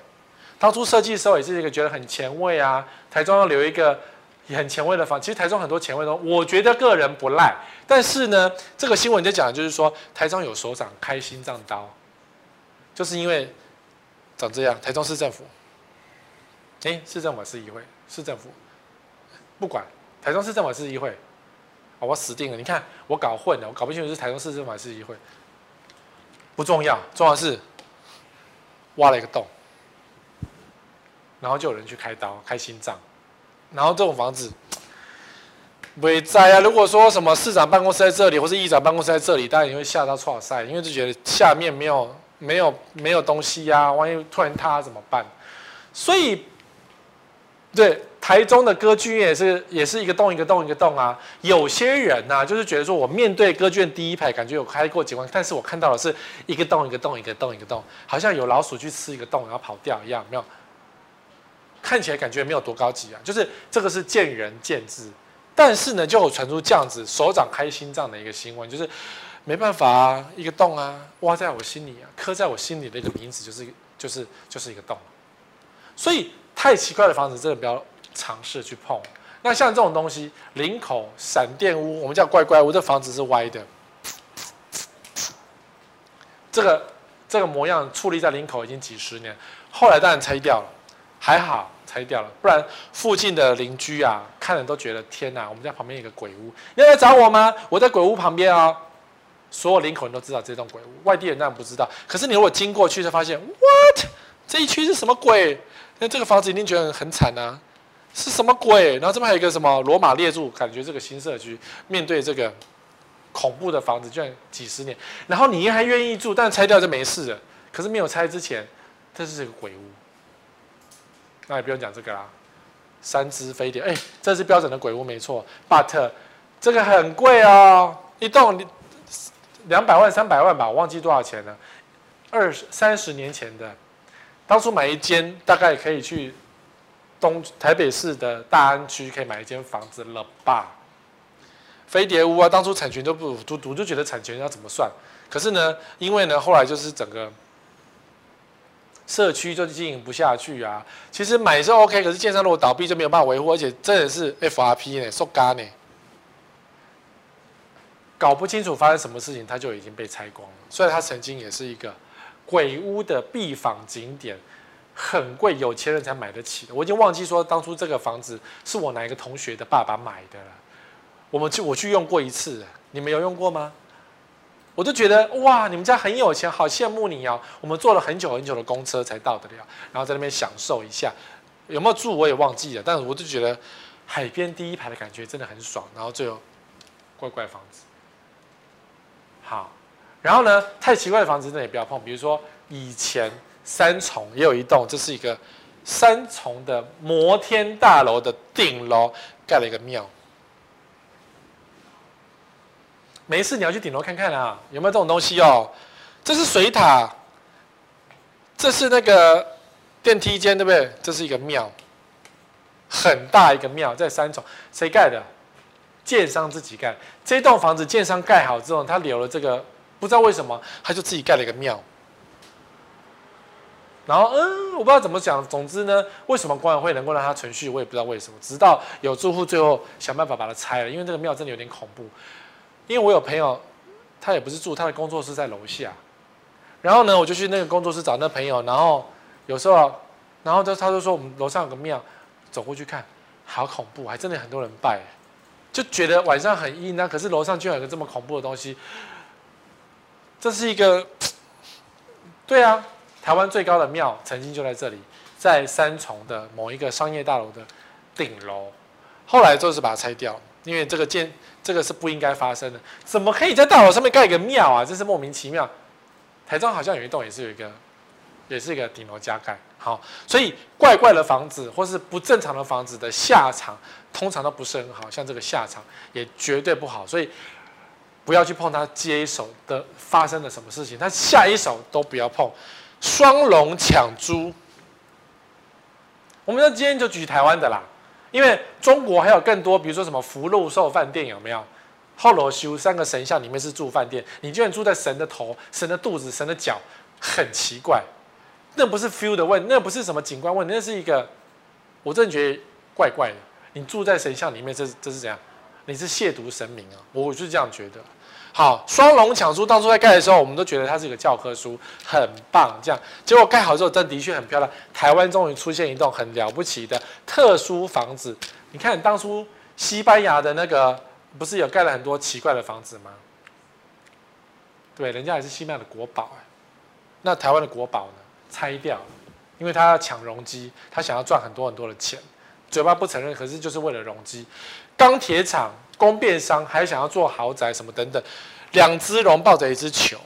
当初设计的时候也是一个觉得很前卫啊，台中要留一个。很前卫的房，其实台中很多前卫的，我觉得个人不赖。但是呢，这个新闻在讲的就是说，台中有首长开心脏刀，就是因为长这样。台中市政府，哎，市政府是议会，市政府不管，台中市政府是议会，我死定了。你看我搞混了，我搞不清楚是台中市政府还是议会，不重要，重要是挖了一个洞，然后就有人去开刀开心脏。然后这种房子，没在啊。如果说什么市长办公室在这里，或是议长办公室在这里，当然你会吓到剉赛，因为就觉得下面没有、没有、没有东西呀、万一突然塌怎么办？所以，对台中的歌剧院也是，也是一个洞一个洞一个洞啊。有些人呐、啊，就是觉得说我面对歌剧院第一排，感觉有开过景观，但是我看到的是一个洞一个洞一个洞一个洞，好像有老鼠去吃一个洞，然后跑掉一样，没有。看起来感觉没有多高级啊，就是这个是见仁见智，但是呢，就有传出这样子首长开心脏的一个新闻，就是没办法啊，一个洞啊，挖在我心里啊，刻在我心里的一个名字就是就是就是一个洞，所以太奇怪的房子真的不要尝试去碰。那像这种东西，林口闪电屋，我们叫怪怪屋，这房子是歪的，这个这个模样矗立在林口已经几十年，后来当然拆掉了，还好。拆掉了，不然附近的邻居啊，看了都觉得天哪！我们家旁边有个鬼屋，你要来找我吗？我在鬼屋旁边啊、哦。所有林口人都知道这栋鬼屋，外地人当然不知道。可是你如果经过去，就发现，what？这一区是什么鬼？那这个房子一定觉得很惨啊，是什么鬼？然后这边还有一个什么罗马列柱，感觉这个新社区面对这个恐怖的房子，居然几十年，然后你还愿意住，但拆掉就没事了。可是没有拆之前，这是这个鬼屋。那也不用讲这个啦，三只飞碟，哎，这是标准的鬼屋没错，but 这个很贵哦，一栋两百万、三百万吧，我忘记多少钱了。二三十年前的，当初买一间大概可以去东台北市的大安区可以买一间房子了吧？飞碟屋啊，当初产权都不都都就觉得产权要怎么算？可是呢，因为呢后来就是整个。社区就经营不下去啊！其实买是 OK，可是建商如果倒闭就没有办法维护，而且真的是 FRP 呢，受嘎呢，搞不清楚发生什么事情，它就已经被拆光了。所以它曾经也是一个鬼屋的必访景点，很贵，有钱人才买得起的。我已经忘记说当初这个房子是我哪一个同学的爸爸买的了。我们去我去用过一次，你们有用过吗？我就觉得哇，你们家很有钱，好羡慕你哦。我们坐了很久很久的公车才到得了，然后在那边享受一下。有没有住我也忘记了，但是我就觉得海边第一排的感觉真的很爽。然后最后怪怪房子，好，然后呢，太奇怪的房子真的也不要碰。比如说以前三重也有一栋，这是一个三重的摩天大楼的顶楼盖了一个庙。没事，你要去顶楼看看啊，有没有这种东西哦？这是水塔，这是那个电梯间，对不对？这是一个庙，很大一个庙，在三重，谁盖的？建商自己盖。这栋房子建商盖好之后，他留了这个，不知道为什么，他就自己盖了一个庙。然后，嗯，我不知道怎么讲。总之呢，为什么管委会能够让它存续，我也不知道为什么。直到有住户最后想办法把它拆了，因为这个庙真的有点恐怖。因为我有朋友，他也不是住，他的工作室在楼下。然后呢，我就去那个工作室找那朋友，然后有时候，然后他他就说我们楼上有个庙，走过去看，好恐怖，还真的很多人拜。就觉得晚上很阴啊，可是楼上居然有个这么恐怖的东西，这是一个，对啊，台湾最高的庙曾经就在这里，在三重的某一个商业大楼的顶楼，后来就是把它拆掉，因为这个建这个是不应该发生的，怎么可以在大楼上面盖一个庙啊？真是莫名其妙。台中好像有一栋也是有一个，也是一个顶楼加盖。好，所以怪怪的房子或是不正常的房子的下场，通常都不是很好，像这个下场也绝对不好，所以不要去碰它接一手的发生了什么事情，它下一手都不要碰。双龙抢珠，我们今天就举台湾的啦，因为中国还有更多，比如说什么福禄寿饭店有没有？后罗修三个神像里面是住饭店，你居然住在神的头、神的肚子、神的脚，很奇怪。那不是 feel 的问，那不是什么景观问，那是一个，我真的觉得怪怪的。你住在神像里面，这是这是怎样？你是亵渎神明啊！我就是这样觉得。好，双龙抢珠当初在盖的时候，我们都觉得它是一个教科书，很棒。这样，结果盖好之后，真的确很漂亮。台湾终于出现一栋很了不起的特殊房子。你看当初西班牙的那个，不是有盖了很多奇怪的房子吗？对，人家也是西班牙的国宝哎。那台湾的国宝呢？拆掉了，因为他要抢容积，他想要赚很多很多的钱，嘴巴不承认，可是就是为了容积。钢铁厂、供变商还想要做豪宅什么等等，两只龙抱着一只球，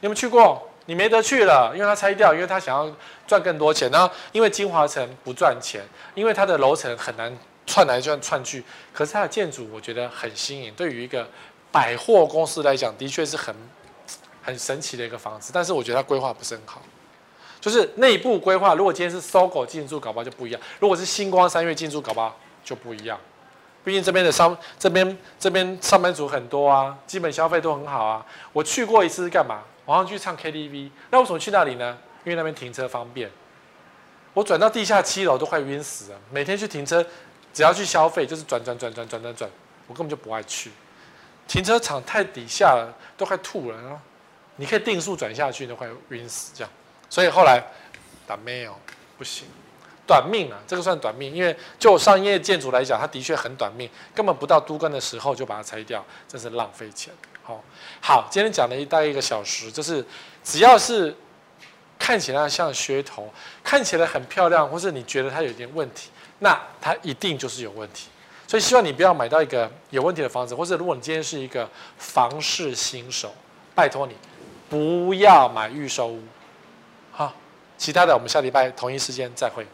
你有没有去过？你没得去了，因为他拆掉，因为他想要赚更多钱。然后因为金华城不赚钱，因为它的楼层很难串来串串去，可是它的建筑我觉得很新颖，对于一个百货公司来讲，的确是很。很神奇的一个房子，但是我觉得它规划不是很好，就是内部规划。如果今天是搜狗进驻，搞不好就不一样；如果是星光三月进驻，搞不好就不一样。毕竟这边的商，这边这边上班族很多啊，基本消费都很好啊。我去过一次是干嘛？晚上去唱 KTV。那为什么去那里呢？因为那边停车方便。我转到地下七楼都快晕死了。每天去停车，只要去消费就是转转转转转转转，我根本就不爱去。停车场太底下了，都快吐了啊。你可以定速转下去都快晕死这样，所以后来打没有不行，短命啊，这个算短命，因为就商业建筑来讲，它的确很短命，根本不到都更的时候就把它拆掉，真是浪费钱。好，好，今天讲了一大一个小时，就是只要是看起来像噱头，看起来很漂亮，或是你觉得它有点问题，那它一定就是有问题。所以希望你不要买到一个有问题的房子，或者如果你今天是一个房市新手，拜托你。不要买预售屋，好，其他的我们下礼拜同一时间再会。